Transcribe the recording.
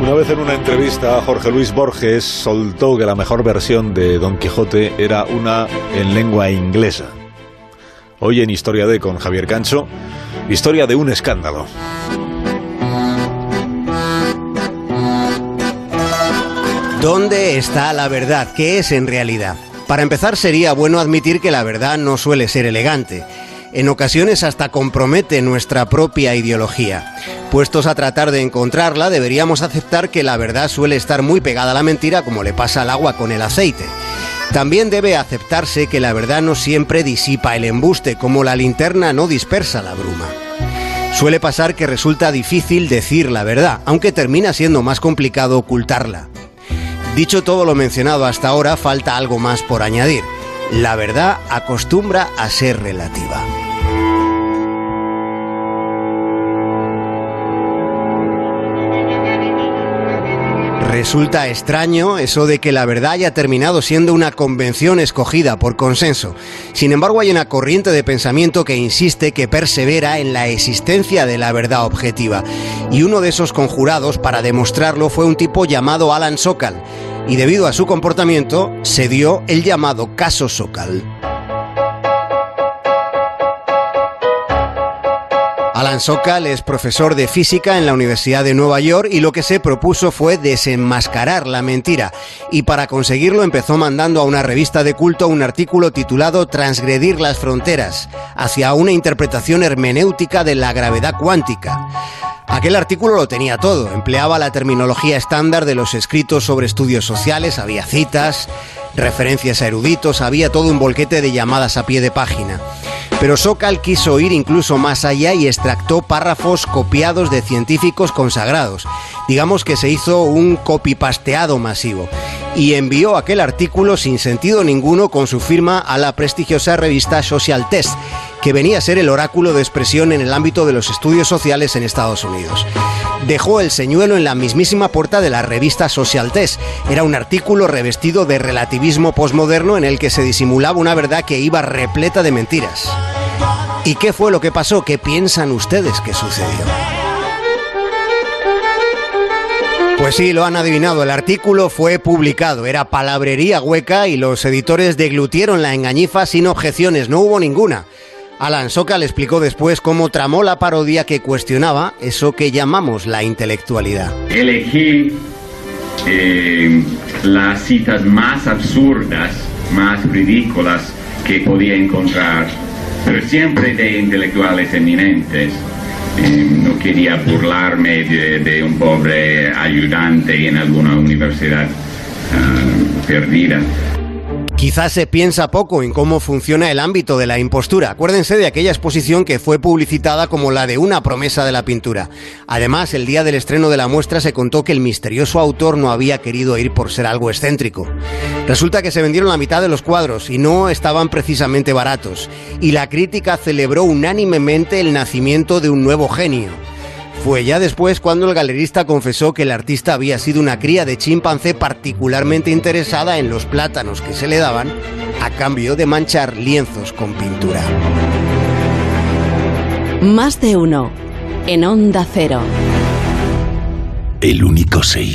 Una vez en una entrevista, Jorge Luis Borges soltó que la mejor versión de Don Quijote era una en lengua inglesa. Hoy en Historia de con Javier Cancho, historia de un escándalo. ¿Dónde está la verdad? ¿Qué es en realidad? Para empezar, sería bueno admitir que la verdad no suele ser elegante en ocasiones hasta compromete nuestra propia ideología. Puestos a tratar de encontrarla, deberíamos aceptar que la verdad suele estar muy pegada a la mentira como le pasa al agua con el aceite. También debe aceptarse que la verdad no siempre disipa el embuste, como la linterna no dispersa la bruma. Suele pasar que resulta difícil decir la verdad, aunque termina siendo más complicado ocultarla. Dicho todo lo mencionado hasta ahora, falta algo más por añadir. La verdad acostumbra a ser relativa. Resulta extraño eso de que la verdad haya terminado siendo una convención escogida por consenso. Sin embargo, hay una corriente de pensamiento que insiste que persevera en la existencia de la verdad objetiva. Y uno de esos conjurados para demostrarlo fue un tipo llamado Alan Sokal. Y debido a su comportamiento, se dio el llamado caso Sokal. Alan Sokal es profesor de física en la Universidad de Nueva York y lo que se propuso fue desenmascarar la mentira. Y para conseguirlo empezó mandando a una revista de culto un artículo titulado Transgredir las fronteras, hacia una interpretación hermenéutica de la gravedad cuántica. Aquel artículo lo tenía todo, empleaba la terminología estándar de los escritos sobre estudios sociales, había citas, referencias a eruditos, había todo un volquete de llamadas a pie de página. Pero Sokal quiso ir incluso más allá y extractó párrafos copiados de científicos consagrados. Digamos que se hizo un copipasteado masivo y envió aquel artículo sin sentido ninguno con su firma a la prestigiosa revista Social Test, que venía a ser el oráculo de expresión en el ámbito de los estudios sociales en Estados Unidos. Dejó el señuelo en la mismísima puerta de la revista Social Test. Era un artículo revestido de relativismo posmoderno en el que se disimulaba una verdad que iba repleta de mentiras. ¿Y qué fue lo que pasó? ¿Qué piensan ustedes que sucedió? Pues sí, lo han adivinado. El artículo fue publicado. Era palabrería hueca y los editores deglutieron la engañifa sin objeciones. No hubo ninguna. Alan Sokal explicó después cómo tramó la parodia que cuestionaba eso que llamamos la intelectualidad. Elegí eh, las citas más absurdas, más ridículas que podía encontrar pero siempre de intelectuales eminentes. Eh, no quería burlarme de, un pobre ayudante en alguna universidad ah, perdida. Quizás se piensa poco en cómo funciona el ámbito de la impostura. Acuérdense de aquella exposición que fue publicitada como la de una promesa de la pintura. Además, el día del estreno de la muestra se contó que el misterioso autor no había querido ir por ser algo excéntrico. Resulta que se vendieron la mitad de los cuadros y no estaban precisamente baratos. Y la crítica celebró unánimemente el nacimiento de un nuevo genio. Fue ya después cuando el galerista confesó que el artista había sido una cría de chimpancé particularmente interesada en los plátanos que se le daban a cambio de manchar lienzos con pintura. Más de uno en Onda Cero. El único seis